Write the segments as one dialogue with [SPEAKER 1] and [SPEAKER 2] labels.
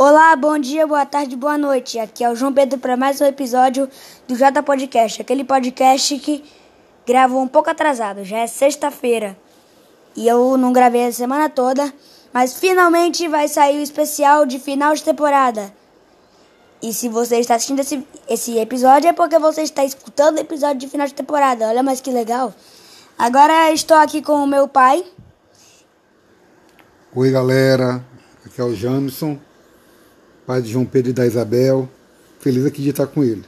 [SPEAKER 1] Olá, bom dia, boa tarde, boa noite. Aqui é o João Pedro para mais um episódio do J Podcast, aquele podcast que gravou um pouco atrasado. Já é sexta-feira e eu não gravei a semana toda, mas finalmente vai sair o especial de final de temporada. E se você está assistindo esse, esse episódio é porque você está escutando o episódio de final de temporada. Olha, mas que legal. Agora estou aqui com o meu pai.
[SPEAKER 2] Oi, galera. Aqui é o Jamison, pai de João Pedro e da Isabel. Feliz aqui de estar com ele.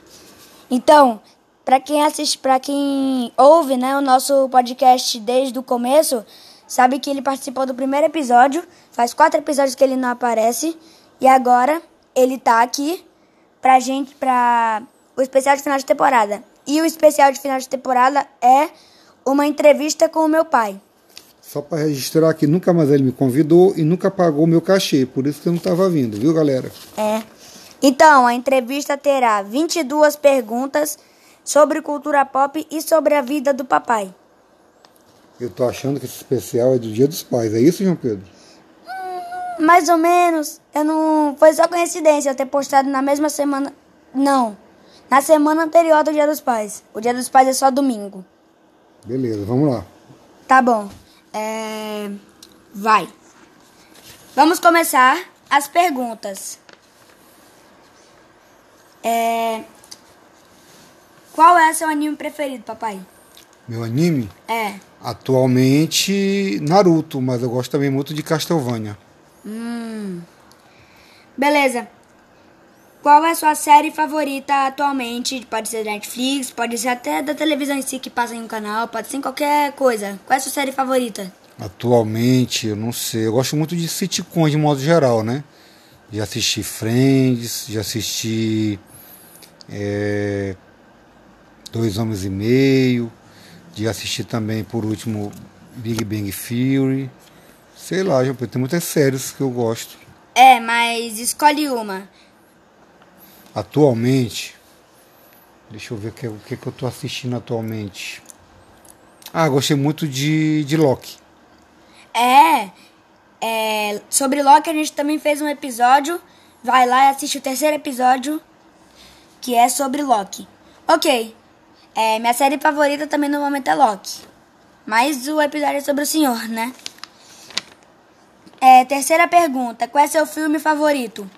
[SPEAKER 1] Então, para quem assiste, para quem ouve, né, o nosso podcast desde o começo, sabe que ele participou do primeiro episódio. Faz quatro episódios que ele não aparece e agora ele tá aqui pra gente, pra o especial de final de temporada. E o especial de final de temporada é uma entrevista com o meu pai.
[SPEAKER 2] Só para registrar que nunca mais ele me convidou e nunca pagou meu cachê, por isso que eu não estava vindo, viu, galera?
[SPEAKER 1] É. Então, a entrevista terá 22 perguntas sobre cultura pop e sobre a vida do papai.
[SPEAKER 2] Eu tô achando que esse especial é do Dia dos Pais, é isso, João Pedro?
[SPEAKER 1] Hum, mais ou menos. Eu não. Foi só coincidência eu ter postado na mesma semana. Não. Na semana anterior do Dia dos Pais. O Dia dos Pais é só domingo.
[SPEAKER 2] Beleza, vamos lá.
[SPEAKER 1] Tá bom. É... Vai. Vamos começar as perguntas. É... Qual é seu anime preferido, papai?
[SPEAKER 2] Meu anime?
[SPEAKER 1] É.
[SPEAKER 2] Atualmente, Naruto, mas eu gosto também muito de Castlevania.
[SPEAKER 1] Hum. Beleza. Qual é a sua série favorita atualmente? Pode ser da Netflix, pode ser até da televisão em si que passa em um canal, pode ser em qualquer coisa. Qual é a sua série favorita?
[SPEAKER 2] Atualmente, eu não sei. Eu gosto muito de sitcoms de modo geral, né? Já assisti Friends, já assisti é, Dois Homens e Meio, de assistir também, por último, Big Bang Theory. Sei lá, tem muitas séries que eu gosto.
[SPEAKER 1] É, mas escolhe uma.
[SPEAKER 2] Atualmente, deixa eu ver o que, que, que eu tô assistindo atualmente. Ah, gostei muito de, de Loki.
[SPEAKER 1] É, é, sobre Loki a gente também fez um episódio. Vai lá e assiste o terceiro episódio, que é sobre Loki. Ok, é, minha série favorita também no momento é Loki. Mas o episódio é sobre o senhor, né? É, terceira pergunta: qual é seu filme favorito?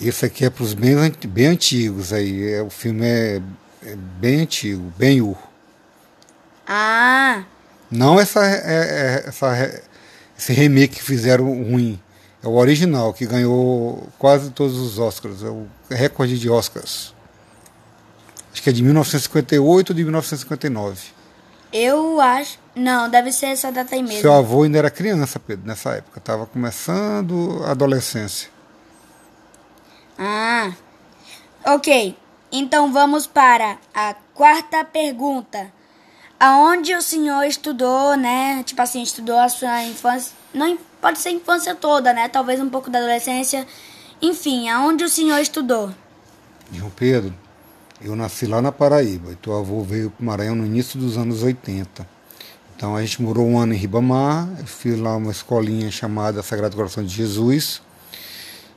[SPEAKER 2] Esse aqui é para os bem, bem antigos aí. É, o filme é, é bem antigo, bem ur.
[SPEAKER 1] Ah.
[SPEAKER 2] Não essa, é, é, essa, esse remake que fizeram ruim. É o original, que ganhou quase todos os Oscars. É o recorde de Oscars. Acho que é de 1958 ou de 1959.
[SPEAKER 1] Eu acho. Não, deve ser essa data aí mesmo.
[SPEAKER 2] Seu avô ainda era criança, Pedro, nessa época. Estava começando a adolescência.
[SPEAKER 1] Ah. Ok. Então vamos para a quarta pergunta. Aonde o senhor estudou, né? Tipo assim, estudou a sua infância. Não pode ser infância toda, né? Talvez um pouco da adolescência. Enfim, aonde o senhor estudou?
[SPEAKER 2] João Pedro, eu nasci lá na Paraíba e teu avô veio para o Maranhão no início dos anos 80. Então a gente morou um ano em Ribamar, eu fiz lá uma escolinha chamada Sagrado Coração de Jesus.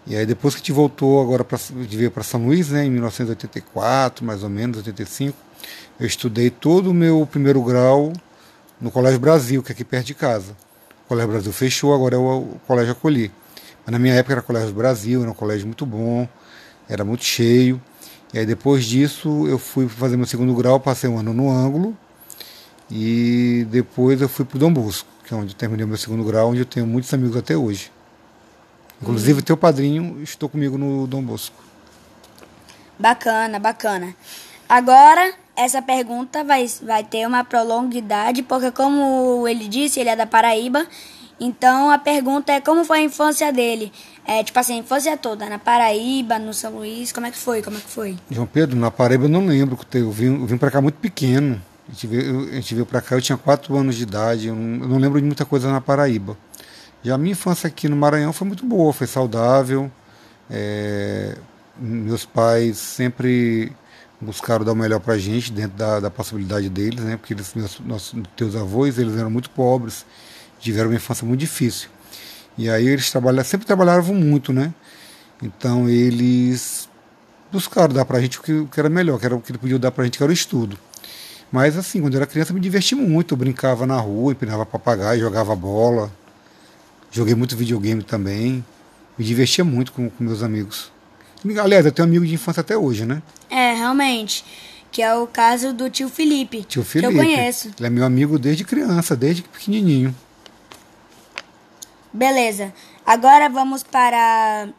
[SPEAKER 2] E aí depois que a gente voltou agora para veio para São Luís, né, em 1984, mais ou menos, 85, eu estudei todo o meu primeiro grau no Colégio Brasil, que é aqui perto de casa. O Colégio Brasil fechou, agora é o, Colégio Acolhi. Mas na minha época era Colégio Brasil, era um colégio muito bom, era muito cheio. E aí depois disso eu fui fazer meu segundo grau, passei um ano no ângulo e depois eu fui para o Dom Bosco, que é onde eu terminei meu segundo grau, onde eu tenho muitos amigos até hoje. Inclusive, teu padrinho estou comigo no Dom Bosco.
[SPEAKER 1] Bacana, bacana. Agora, essa pergunta vai, vai ter uma prolonguidade, porque como ele disse, ele é da Paraíba, então a pergunta é como foi a infância dele? É, tipo assim, a infância toda, na Paraíba, no São Luís, como é que foi? Como é que foi?
[SPEAKER 2] João Pedro, na Paraíba eu não lembro, eu vim, eu vim para cá muito pequeno. A gente, veio, a gente veio para cá, eu tinha 4 anos de idade, eu não, eu não, lembro de muita coisa na Paraíba. Já a minha infância aqui no Maranhão foi muito boa, foi saudável. É, meus pais sempre buscaram dar o melhor para a gente, dentro da, da possibilidade deles, né? Porque eles, meus, nossos teus avós, eles eram muito pobres, tiveram uma infância muito difícil. E aí eles trabalham, sempre trabalhavam muito, né? Então eles buscaram dar pra gente o que, o que era melhor, que era o que ele podia dar pra gente, que era o estudo. Mas assim, quando eu era criança, eu me diverti muito. Eu brincava na rua, empinava papagaio, jogava bola. Joguei muito videogame também. Me divertia muito com, com meus amigos. Aliás, eu tenho amigo de infância até hoje, né?
[SPEAKER 1] É, realmente. Que é o caso do tio Felipe.
[SPEAKER 2] Tio Felipe.
[SPEAKER 1] Que eu conheço.
[SPEAKER 2] Ele é meu amigo desde criança, desde pequenininho.
[SPEAKER 1] Beleza. Agora vamos para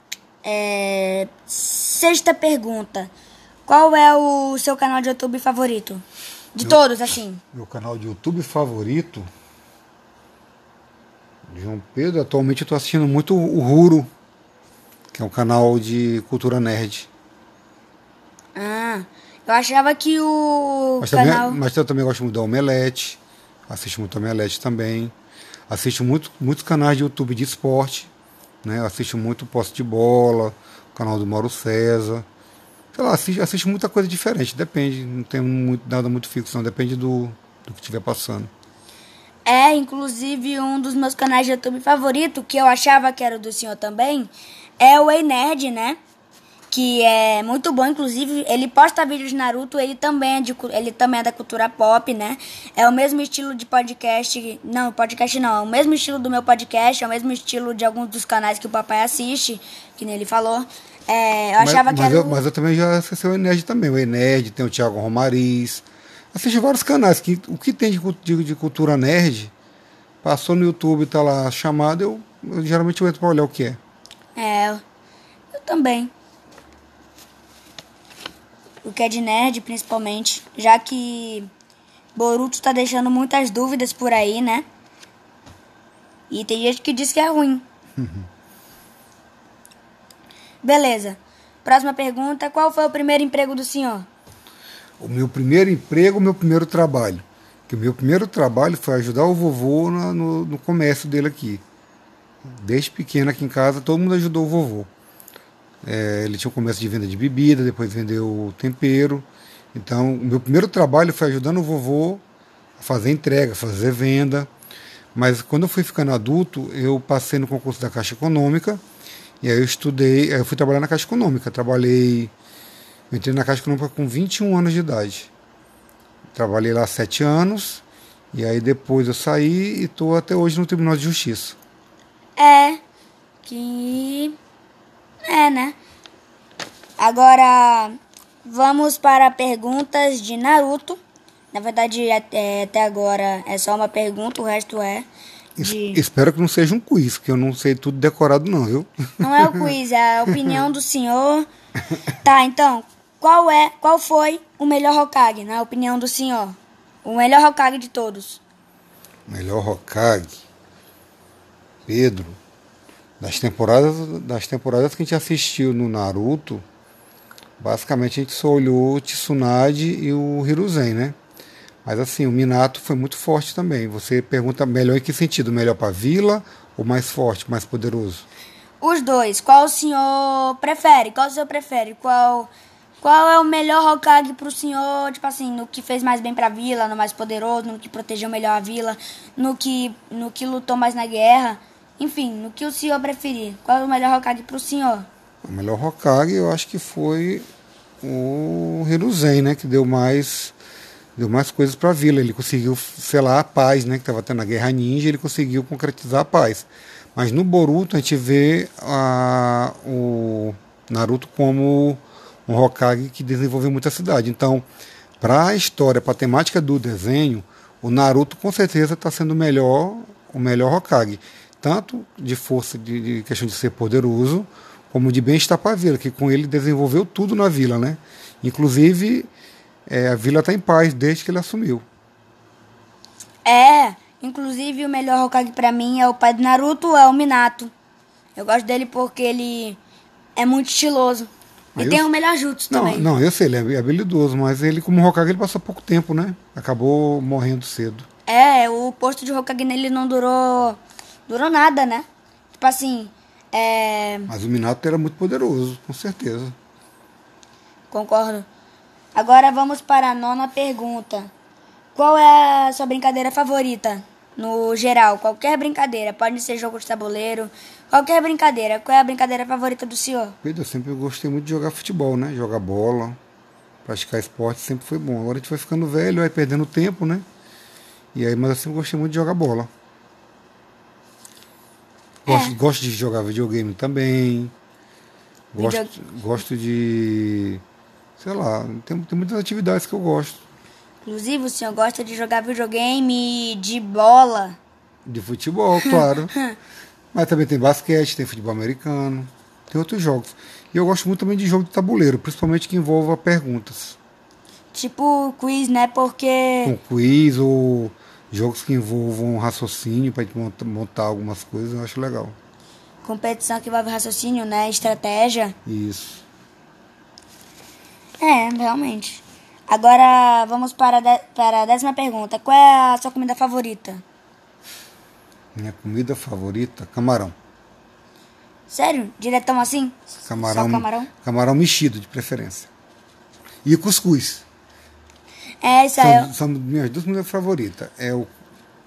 [SPEAKER 1] é, sexta pergunta. Qual é o seu canal de YouTube favorito? De
[SPEAKER 2] Meu-
[SPEAKER 1] todos, assim.
[SPEAKER 2] Meu canal de YouTube favorito. João Pedro, atualmente eu tô assistindo muito o Ruro, que é um canal de cultura nerd.
[SPEAKER 1] Ah, eu achava que o
[SPEAKER 2] Mas,
[SPEAKER 1] canal...
[SPEAKER 2] também, mas eu também gosto muito da Omelete. Assisto muito Omelete também. Assisto muito, muitos canais de YouTube de esporte. Né? Eu assisto muito Posse de Bola, o canal do Mauro César. Sei lá, assisto, assisto muita coisa diferente. Depende, não tem muito, nada muito fixo, não. Depende do, do que estiver passando.
[SPEAKER 1] É, inclusive, um dos meus canais de YouTube favorito, que eu achava que era o do senhor também, é o Ei Nerd, né? Que é muito bom, inclusive, ele posta vídeos de Naruto, ele também é de, ele também é da cultura pop, né? É o mesmo estilo de podcast, não, podcast não, é o mesmo estilo do meu podcast, é o mesmo estilo de alguns dos canais que o papai assiste, que nem ele falou. É, eu achava
[SPEAKER 2] mas,
[SPEAKER 1] que
[SPEAKER 2] mas
[SPEAKER 1] era
[SPEAKER 2] eu, mas eu também já assisti o Enerd também. O Enerd, tem o Thiago Romariz. Assisti vários canais. Que, o que tem de, de, de cultura nerd, passou no YouTube, tá lá chamado, eu, eu geralmente eu entro pra olhar o que é.
[SPEAKER 1] É, eu também. O que é de nerd, principalmente. Já que Boruto tá deixando muitas dúvidas por aí, né? E tem gente que diz que é ruim. Beleza. Próxima pergunta. Qual foi o primeiro emprego do senhor?
[SPEAKER 2] O meu primeiro emprego, o meu primeiro trabalho. Que o meu primeiro trabalho foi ajudar o vovô no, no comércio dele aqui. Desde pequeno aqui em casa, todo mundo ajudou o vovô. É, ele tinha um comércio de venda de bebida, depois vendeu tempero. Então, o meu primeiro trabalho foi ajudando o vovô a fazer entrega, fazer venda. Mas quando eu fui ficando adulto, eu passei no concurso da Caixa Econômica. E aí eu estudei, eu fui trabalhar na Caixa Econômica. Trabalhei eu entrei na Caixa Econômica com 21 anos de idade. Trabalhei lá sete anos, e aí depois eu saí e estou até hoje no Tribunal de Justiça.
[SPEAKER 1] É. Que. É, né? Agora vamos para perguntas de Naruto. Na verdade, até, até agora é só uma pergunta, o resto é de.
[SPEAKER 2] Espero que não seja um quiz, porque eu não sei tudo decorado não, viu?
[SPEAKER 1] Não é o quiz, é a opinião do senhor. Tá, então, qual é, qual foi o melhor Hokage, na opinião do senhor? O melhor Hokage de todos.
[SPEAKER 2] Melhor Hokage. Pedro. Das temporadas, das temporadas que a gente assistiu no Naruto, basicamente a gente só olhou o Tsunade e o Hiruzen, né? Mas assim, o Minato foi muito forte também. Você pergunta melhor em que sentido? Melhor para vila ou mais forte, mais poderoso?
[SPEAKER 1] Os dois, qual o senhor prefere? Qual o senhor prefere? Qual, qual é o melhor Hokage pro senhor, tipo assim, no que fez mais bem pra vila, no mais poderoso, no que protegeu melhor a vila, no que, no que lutou mais na guerra? Enfim, no que o senhor preferir. Qual é o melhor Hokage pro senhor?
[SPEAKER 2] O melhor Hokage eu acho que foi o Hiruzen, né? Que deu mais deu mais coisas para a vila. Ele conseguiu selar a paz, né? Que estava tendo a guerra ninja, ele conseguiu concretizar a paz. Mas no Boruto a gente vê a, o Naruto como um Hokage que desenvolveu muita cidade. Então, para a história, para a temática do desenho, o Naruto com certeza está sendo o melhor, o melhor Hokage. Tanto de força, de, de questão de ser poderoso, como de bem-estar para a vila, que com ele desenvolveu tudo na vila, né? Inclusive, é, a vila está em paz desde que ele assumiu.
[SPEAKER 1] É, inclusive o melhor Hokage pra mim é o pai do Naruto, é o Minato. Eu gosto dele porque ele é muito estiloso. E tem
[SPEAKER 2] eu-
[SPEAKER 1] o melhor jutsu
[SPEAKER 2] Não,
[SPEAKER 1] também.
[SPEAKER 2] não, eu sei, ele é habilidoso, mas ele, como Hokage, ele passou pouco tempo, né? Acabou morrendo cedo.
[SPEAKER 1] É, o posto de Hokage nele não durou. Durou nada, né? Tipo assim, é.
[SPEAKER 2] Mas o Minato era muito poderoso, com certeza.
[SPEAKER 1] Concordo. Agora vamos para a nona pergunta. Qual é a sua brincadeira favorita no geral, qualquer brincadeira, pode ser jogo de tabuleiro, qualquer brincadeira. Qual é a brincadeira favorita do senhor?
[SPEAKER 2] Pedro, eu sempre gostei muito de jogar futebol, né? Jogar bola, praticar esporte sempre foi bom. Agora a gente vai ficando velho, vai perdendo tempo, né? E aí, mas eu sempre gostei muito de jogar bola. Gosto,
[SPEAKER 1] É.
[SPEAKER 2] gosto de jogar videogame também. Gosto, gosto de. Sei lá, tem, tem muitas atividades que eu gosto.
[SPEAKER 1] Inclusive, o senhor gosta de jogar videogame de bola.
[SPEAKER 2] De futebol, claro. Mas também tem basquete, tem futebol americano, tem outros jogos. E eu gosto muito também de jogo de tabuleiro, principalmente que envolva perguntas.
[SPEAKER 1] Tipo quiz, né? Porque.
[SPEAKER 2] Com quiz ou jogos que envolvam raciocínio para montar, montar algumas coisas, eu acho legal.
[SPEAKER 1] Competição que envolve raciocínio, né? Estratégia.
[SPEAKER 2] Isso.
[SPEAKER 1] É, realmente. Agora vamos para de- para a décima pergunta. Qual é a sua comida favorita?
[SPEAKER 2] Minha comida favorita, camarão.
[SPEAKER 1] Sério? Diretão assim?
[SPEAKER 2] Camarão,
[SPEAKER 1] Só camarão?
[SPEAKER 2] camarão mexido, de preferência. E cuscuz.
[SPEAKER 1] É, isso aí.
[SPEAKER 2] São, são minhas duas comidas favoritas. É o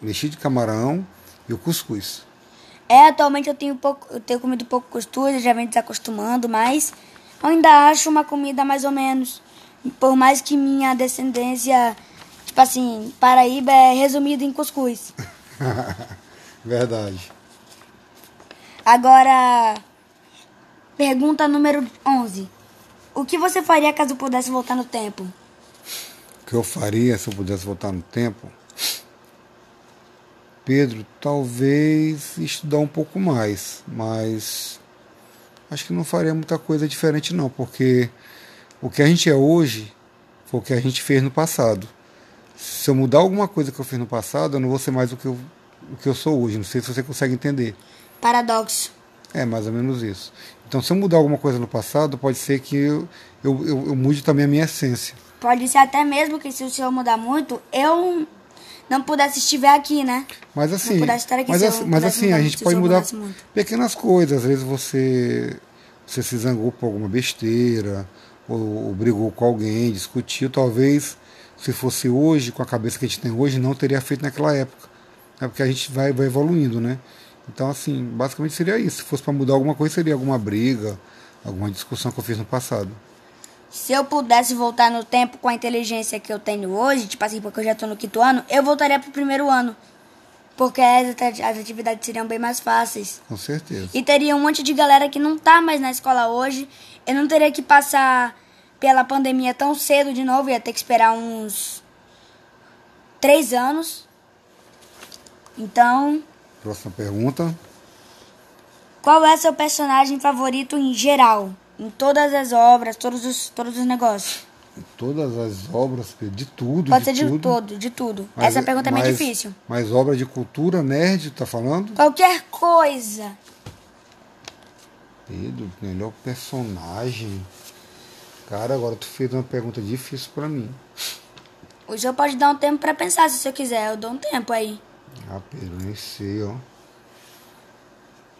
[SPEAKER 2] mexido de camarão e o cuscuz.
[SPEAKER 1] É, atualmente eu tenho pouco, eu tenho comido pouco cuscuz, já venho desacostumando, mas eu ainda acho uma comida mais ou menos. Por mais que minha descendência, tipo assim, Paraíba é resumida em cuscuz.
[SPEAKER 2] Verdade.
[SPEAKER 1] Agora, pergunta número 11. O que você faria caso pudesse voltar no tempo?
[SPEAKER 2] O que eu faria se eu pudesse voltar no tempo? Pedro, talvez estudar um pouco mais, mas acho que não faria muita coisa diferente não, porque o que a gente é hoje foi o que a gente fez no passado. Se eu mudar alguma coisa que eu fiz no passado, eu não vou ser mais o que eu, o que eu sou hoje. Não sei se você consegue entender.
[SPEAKER 1] Paradoxo.
[SPEAKER 2] É mais ou menos isso. Então, se eu mudar alguma coisa no passado, pode ser que eu, eu, eu, eu mude também a minha essência.
[SPEAKER 1] Pode ser até mesmo que se o senhor mudar muito, eu não pudesse estiver aqui, né?
[SPEAKER 2] Mas assim,
[SPEAKER 1] aqui
[SPEAKER 2] mas, assim- mas assim, a gente pode mudar pequenas coisas. Às vezes você, você se zangou por alguma besteira, ou, ou brigou com alguém, discutiu. Talvez, se fosse hoje, com a cabeça que a gente tem hoje, não teria feito naquela época. É porque a gente vai, vai evoluindo, né? Então, assim, basicamente seria isso. Se fosse para mudar alguma coisa, seria alguma briga, alguma discussão que eu fiz no passado.
[SPEAKER 1] Se eu pudesse voltar no tempo com a inteligência que eu tenho hoje, tipo assim, porque eu já tô no quinto ano, eu voltaria pro primeiro ano. Porque as atividades seriam bem mais fáceis.
[SPEAKER 2] Com certeza.
[SPEAKER 1] E teria um monte de galera que não tá mais na escola hoje. Eu não teria que passar pela pandemia tão cedo de novo. Ia ter que esperar uns três anos. Então,
[SPEAKER 2] Próxima pergunta.
[SPEAKER 1] qual é seu personagem favorito em geral? Em todas as obras, todos os, todos os negócios.
[SPEAKER 2] Todas as obras, de tudo.
[SPEAKER 1] Pode
[SPEAKER 2] de
[SPEAKER 1] ser de
[SPEAKER 2] tudo.
[SPEAKER 1] todo, de tudo.
[SPEAKER 2] Mas
[SPEAKER 1] Essa pergunta é meio difícil.
[SPEAKER 2] Mas obra de cultura, nerd, tá falando?
[SPEAKER 1] Qualquer coisa.
[SPEAKER 2] Pedro, melhor personagem. Cara, agora tu fez uma pergunta difícil pra mim.
[SPEAKER 1] O senhor pode dar um tempo pra pensar se o senhor quiser. Eu dou um tempo aí.
[SPEAKER 2] Pedro, nem sei, ó.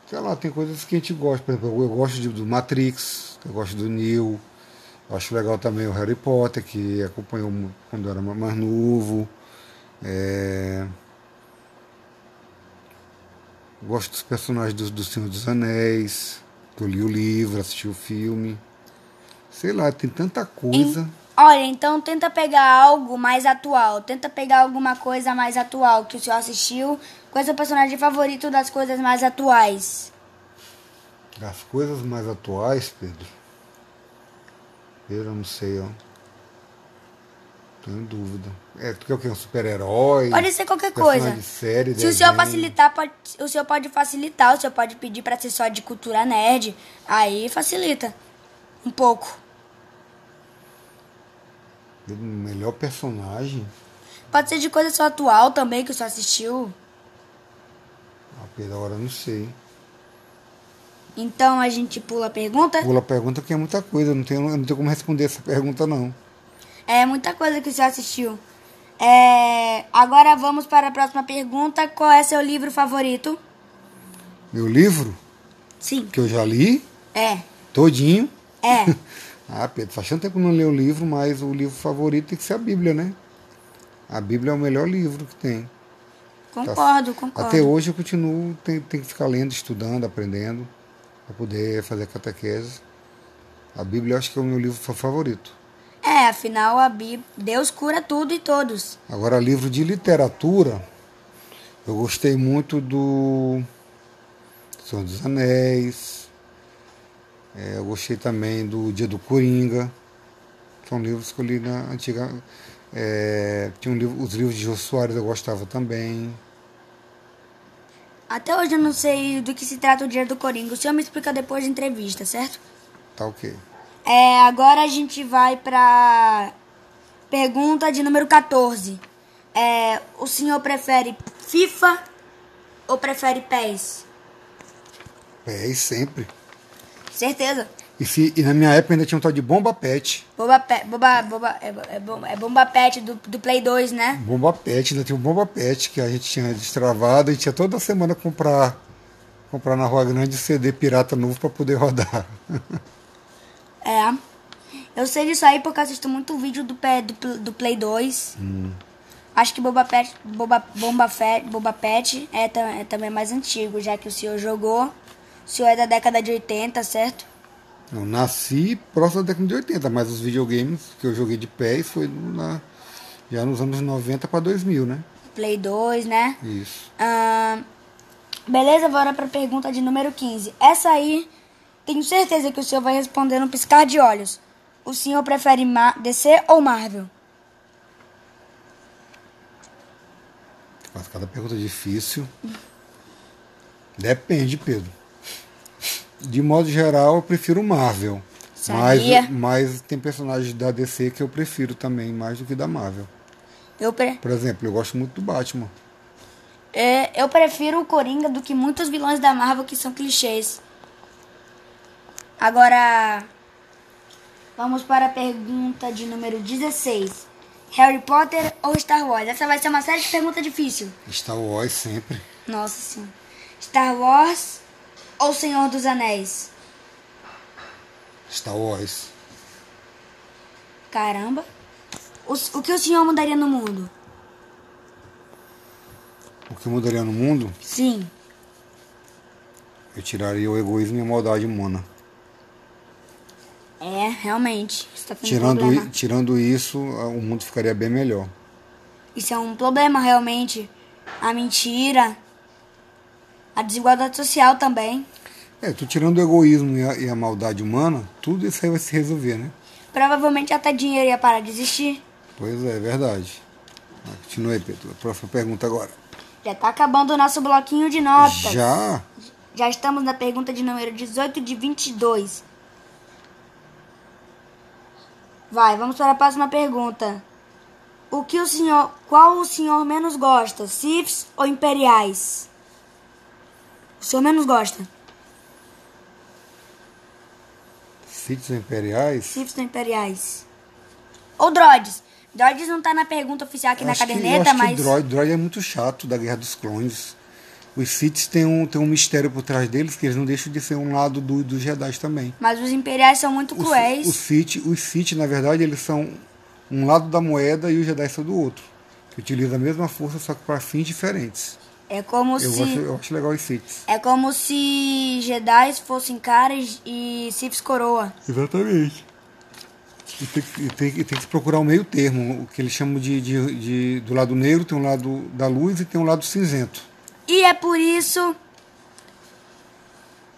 [SPEAKER 2] Sei lá, tem coisas que a gente gosta. Por exemplo, eu gosto de- do Matrix, eu gosto do. Eu acho legal também o Harry Potter, que acompanhou quando era ma- mais novo. É... Gosto dos personagens do, do Senhor dos Anéis. que Eu li o livro, assisti o filme. Sei lá, tem tanta coisa.
[SPEAKER 1] Olha, então tenta pegar algo mais atual. Tenta pegar alguma coisa mais atual que o senhor assistiu. Qual é o seu personagem favorito das coisas mais atuais?
[SPEAKER 2] As coisas mais atuais, Pedro. Eu não sei, ó. Tenho dúvida. É, tu quer o quê? Um super-herói?
[SPEAKER 1] Pode ser qualquer coisa.
[SPEAKER 2] De série,
[SPEAKER 1] Se o senhor facilitar, pode, o senhor pode facilitar. O senhor pode pedir pra ser só de cultura nerd. Aí facilita. Um pouco.
[SPEAKER 2] Melhor personagem?
[SPEAKER 1] Pode ser de coisa só atual também que o senhor assistiu.
[SPEAKER 2] Ah, Pedro, agora eu não sei.
[SPEAKER 1] Então a gente pula a pergunta.
[SPEAKER 2] Pula a pergunta que é muita coisa. Não tenho, não tenho como responder essa pergunta, não.
[SPEAKER 1] É muita coisa que o senhor assistiu. É, agora vamos para a próxima pergunta. Qual é seu livro favorito?
[SPEAKER 2] Meu livro,
[SPEAKER 1] Sim.
[SPEAKER 2] que eu já li,
[SPEAKER 1] É.
[SPEAKER 2] todinho.
[SPEAKER 1] É.
[SPEAKER 2] Ah, Pedro, faz tanto tempo que eu não leio o livro, mas o livro favorito tem que ser a Bíblia, né? A Bíblia é o melhor livro que tem.
[SPEAKER 1] Concordo, concordo.
[SPEAKER 2] Até hoje eu continuo, tem, tem que ficar lendo, estudando, aprendendo, para poder fazer catequese. A Bíblia eu acho que é o meu livro fa- favorito.
[SPEAKER 1] É, afinal, a Bíblia, Deus cura tudo e todos.
[SPEAKER 2] Agora, livro de literatura, eu gostei muito do Senhor dos Anéis. É, eu gostei também do Dia do Coringa. São livros que eu li na antiga. É, tinha um livro, os livros de Jô Soares eu gostava também.
[SPEAKER 1] Até hoje eu não sei do que se trata o dia do Coringa. O senhor me explica depois da entrevista, certo?
[SPEAKER 2] Tá ok.
[SPEAKER 1] É, agora a gente vai pra pergunta de número 14. É, o senhor prefere FIFA ou prefere PES?
[SPEAKER 2] Pés sempre.
[SPEAKER 1] Certeza.
[SPEAKER 2] E, se, e na minha época ainda tinha um tal de Bomba Pet.
[SPEAKER 1] Boba, Pe- boba, boba, é, é, bom- é Bomba Pet do, do Play 2, né?
[SPEAKER 2] Bomba Pet, ainda tinha um Bomba Pet que a gente tinha destravado e tinha toda semana comprar comprar na Rua Grande CD pirata novo para poder rodar.
[SPEAKER 1] É. Eu sei disso aí porque eu assisto muito vídeo do, do, do Play 2. Acho que Boba Pet, Boba, Bomba Fett, Boba Pet é, é também mais antigo, já que o senhor jogou. O senhor é da década de 80, certo?
[SPEAKER 2] Eu nasci próximo da década de 80, mas os videogames que eu joguei de pés foi na, já nos anos 90 para 2000, né?
[SPEAKER 1] Play 2, né?
[SPEAKER 2] Isso.
[SPEAKER 1] Ahn, beleza, bora pra pergunta de número 15. Essa aí, tenho certeza que o senhor vai responder no piscar de olhos. O senhor prefere Ma DC ou Marvel?
[SPEAKER 2] Mas cada pergunta é difícil. Depende, Pedro. De modo geral, eu prefiro Marvel.
[SPEAKER 1] Sabia.
[SPEAKER 2] Mas, mas tem personagens da DC que eu prefiro também, mais do que da Marvel.
[SPEAKER 1] Eu, pre
[SPEAKER 2] Por exemplo, eu gosto muito do Batman.
[SPEAKER 1] é, eu prefiro o Coringa do que muitos vilões da Marvel que são clichês. Agora, vamos para a pergunta de número 16. Harry Potter ou Star Wars? Essa vai ser uma série de perguntas difícil.
[SPEAKER 2] Star Wars sempre.
[SPEAKER 1] Nossa senhora. Star Wars ou Senhor dos Anéis?
[SPEAKER 2] Star Wars.
[SPEAKER 1] Caramba. O, o que o senhor mudaria no mundo?
[SPEAKER 2] O que mudaria no mundo?
[SPEAKER 1] Sim.
[SPEAKER 2] Eu tiraria o egoísmo e a maldade humana.
[SPEAKER 1] É, realmente. Isso tá
[SPEAKER 2] Tirando, i- tirando isso, o mundo ficaria bem melhor.
[SPEAKER 1] Isso é um problema, realmente. A mentira. A desigualdade social também.
[SPEAKER 2] É, tu tirando o egoísmo e a, e a maldade humana, tudo isso aí vai se resolver, né?
[SPEAKER 1] Provavelmente até dinheiro ia parar de existir.
[SPEAKER 2] Pois é, é verdade. Continua aí, Pedro. A próxima pergunta agora.
[SPEAKER 1] Já tá acabando o nosso bloquinho de notas.
[SPEAKER 2] Já?
[SPEAKER 1] Já estamos na pergunta de número 18 de 22. Vai, vamos para a próxima pergunta. O que o senhor, qual o senhor menos gosta, Siths ou Imperiais? O senhor menos gosta?
[SPEAKER 2] Sítios imperiais?
[SPEAKER 1] Ou Imperiais? Ou Droids? Droids não tá na pergunta oficial aqui na
[SPEAKER 2] acho que- eu
[SPEAKER 1] caderneta,
[SPEAKER 2] acho
[SPEAKER 1] mas
[SPEAKER 2] que droid, droid é muito chato da Guerra dos Clones. Os Siths têm um, têm um mistério por trás deles que eles não deixam de ser um lado do, dos Jedi também.
[SPEAKER 1] mas os Imperiais são muito cruéis.
[SPEAKER 2] os, Sith, os Sith, na verdade, eles são um lado da moeda e os Jedi são do outro. Que utilizam a mesma força, só que para fins diferentes.
[SPEAKER 1] É como
[SPEAKER 2] Eu,
[SPEAKER 1] se
[SPEAKER 2] acho, eu acho legal os Siths.
[SPEAKER 1] é como se Jedi fossem caras e Siths coroa.
[SPEAKER 2] Exatamente. E tem, que- tem, tem que procurar o meio termo, o que eles chamam de, de, de- do lado negro, tem um lado da luz e tem um lado cinzento.
[SPEAKER 1] E é por isso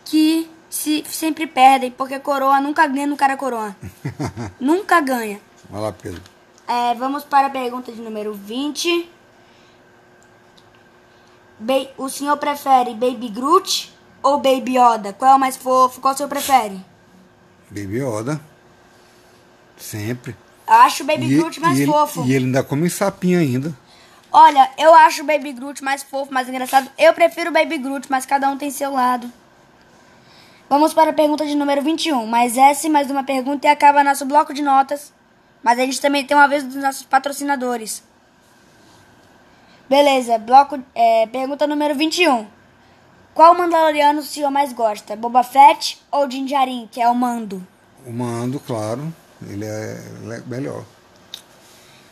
[SPEAKER 1] que se sempre perdem, porque coroa nunca ganha no cara coroa. nunca ganha.
[SPEAKER 2] Vai lá, Pedro.
[SPEAKER 1] É, vamos para a pergunta de número 20. O senhor prefere Baby Groot ou Baby Yoda? Qual é o mais fofo? Qual o senhor prefere?
[SPEAKER 2] Baby Yoda. Sempre.
[SPEAKER 1] Acho o Baby
[SPEAKER 2] e,
[SPEAKER 1] Groot mais
[SPEAKER 2] e ele,
[SPEAKER 1] fofo.
[SPEAKER 2] E ele ainda come sapinho ainda.
[SPEAKER 1] Olha, eu acho o Baby Groot mais fofo, mais engraçado. Eu prefiro o Baby Groot, mas cada um tem seu lado. Vamos para a pergunta de número 21. Mais essa e mais uma pergunta e acaba nosso bloco de notas. Mas a gente também tem uma vez dos nossos patrocinadores. Beleza, bloco, é, pergunta número 21. Qual Mandaloriano o senhor mais gosta? Boba Fett ou Din Djarin, que é o Mando?
[SPEAKER 2] O mando, claro, ele é le- melhor.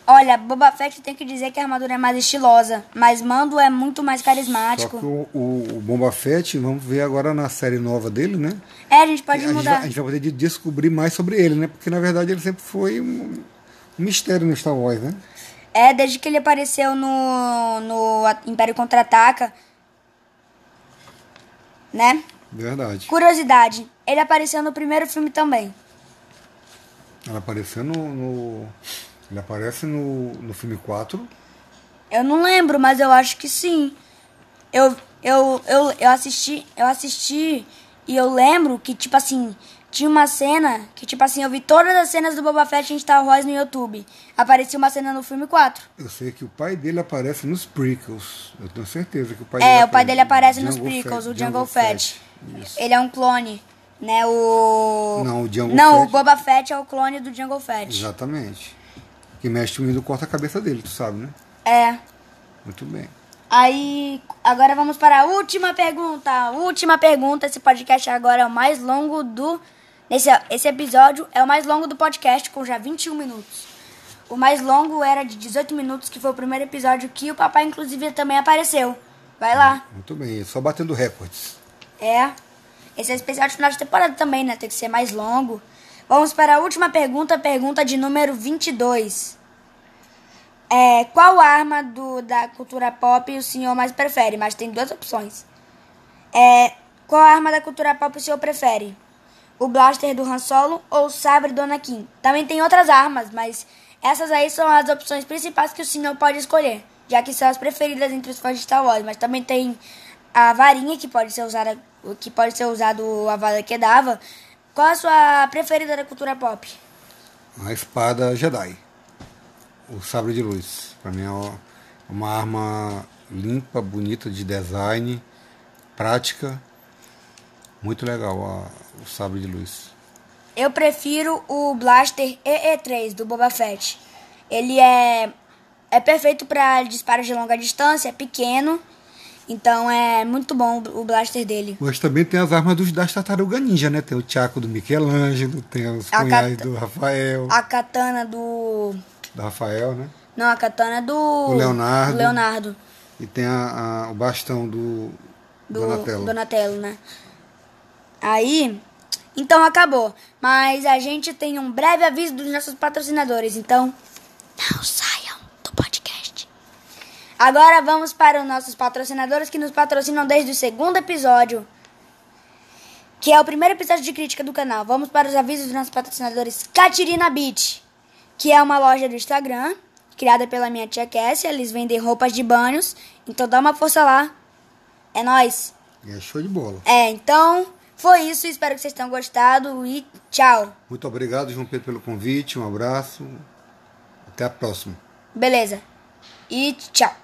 [SPEAKER 1] Olha, Boba Fett tem que dizer que a armadura é mais estilosa, mas Mando é muito mais
[SPEAKER 2] Só
[SPEAKER 1] carismático.
[SPEAKER 2] que o, o, o Boba Fett, vamos ver agora na série nova dele, né?
[SPEAKER 1] É, a gente pode
[SPEAKER 2] a, gente vai,
[SPEAKER 1] mudar.
[SPEAKER 2] a gente vai poder de- descobrir mais sobre ele, né? Porque na verdade ele sempre foi um, um mistério no Star Wars, né?
[SPEAKER 1] É, desde que ele apareceu no, no Império Contra-Ataca, né?
[SPEAKER 2] Verdade.
[SPEAKER 1] Curiosidade, ele apareceu no primeiro filme também.
[SPEAKER 2] Ela apareceu no. no- ele aparece no, no filme 4.
[SPEAKER 1] Eu não lembro, mas eu acho que sim. Eu, eu, eu, eu assisti, eu assisti e eu lembro que, tipo assim, tinha uma cena que, tipo assim, eu vi todas as cenas do Boba Fett em Star Wars no YouTube. Aparecia uma cena no filme 4.
[SPEAKER 2] Eu sei que o pai dele aparece nos prequels. Eu tenho certeza que o pai dele
[SPEAKER 1] É, o pai dele aparece nos prequels,
[SPEAKER 2] Fett-
[SPEAKER 1] o Jungle
[SPEAKER 2] Jango
[SPEAKER 1] Fett.
[SPEAKER 2] Isso.
[SPEAKER 1] Ele é um clone, né? O.
[SPEAKER 2] Não, o Jango
[SPEAKER 1] Não, o
[SPEAKER 2] Fett-
[SPEAKER 1] Boba Fett é o clone do Jungle Fett.
[SPEAKER 2] Exatamente. Que mexe o indo corta a cabeça dele, tu sabe, né?
[SPEAKER 1] É.
[SPEAKER 2] Muito bem.
[SPEAKER 1] Aí, agora vamos para a última pergunta. Última pergunta. Esse podcast agora é o mais longo do. Esse, esse episódio é o mais longo do podcast, com já 21 minutos. O mais longo era de 18 minutos, que foi o primeiro episódio que o papai, inclusive, também apareceu. Vai lá.
[SPEAKER 2] Muito bem. Só batendo recordes.
[SPEAKER 1] É. Esse é especial de final de temporada também, né? Tem que ser mais longo. Vamos para a última pergunta, pergunta de número 22. É, qual arma do, da cultura pop o senhor mais prefere? Mas tem duas opções. É, qual arma da cultura pop o senhor prefere? O blaster do Han Solo ou o sabre do Anakin? Também tem outras armas, mas essas aí são as opções principais que o senhor pode escolher, já que são as preferidas entre os fãs de Star Wars. Mas também tem a varinha que pode ser usada, que pode ser usado a vara que dava. Qual a sua preferida da cultura pop?
[SPEAKER 2] A espada Jedi. O sabre de luz. Pra mim é uma arma limpa, bonita de design, prática. Muito legal a- o sabre de luz.
[SPEAKER 1] Eu prefiro o Blaster EE3 do Boba Fett. Ele é, é perfeito para disparos de longa distância, é pequeno, então é muito bom o Blaster dele.
[SPEAKER 2] Mas também tem as armas dos, das tartaruga ninja, né? Tem o Tiaco do Michelangelo, tem os
[SPEAKER 1] A
[SPEAKER 2] punhais do Rafael.
[SPEAKER 1] A katana do.
[SPEAKER 2] Do Rafael, né?
[SPEAKER 1] Não, a katana do.
[SPEAKER 2] O Leonardo.
[SPEAKER 1] do Leonardo.
[SPEAKER 2] E tem a- a- o bastão do,
[SPEAKER 1] Do
[SPEAKER 2] Donatello.
[SPEAKER 1] Donatello, né? Aí. Então acabou. Mas a gente tem um breve aviso dos nossos patrocinadores. Então. Não saiam do podcast. Agora vamos para os nossos patrocinadores que nos patrocinam desde o segundo episódio. Que é o primeiro episódio de crítica do canal. Vamos para os avisos dos nossos patrocinadores. Catirina Beach, que é uma loja do Instagram, criada pela minha tia Cassia. Eles vendem roupas de banhos. Então dá uma força lá. É nóis.
[SPEAKER 2] E é show de bola.
[SPEAKER 1] É, então foi isso. Espero que vocês tenham gostado e tchau.
[SPEAKER 2] Muito obrigado, João Pedro, pelo convite. Um abraço. Até a próxima.
[SPEAKER 1] Beleza. E tchau.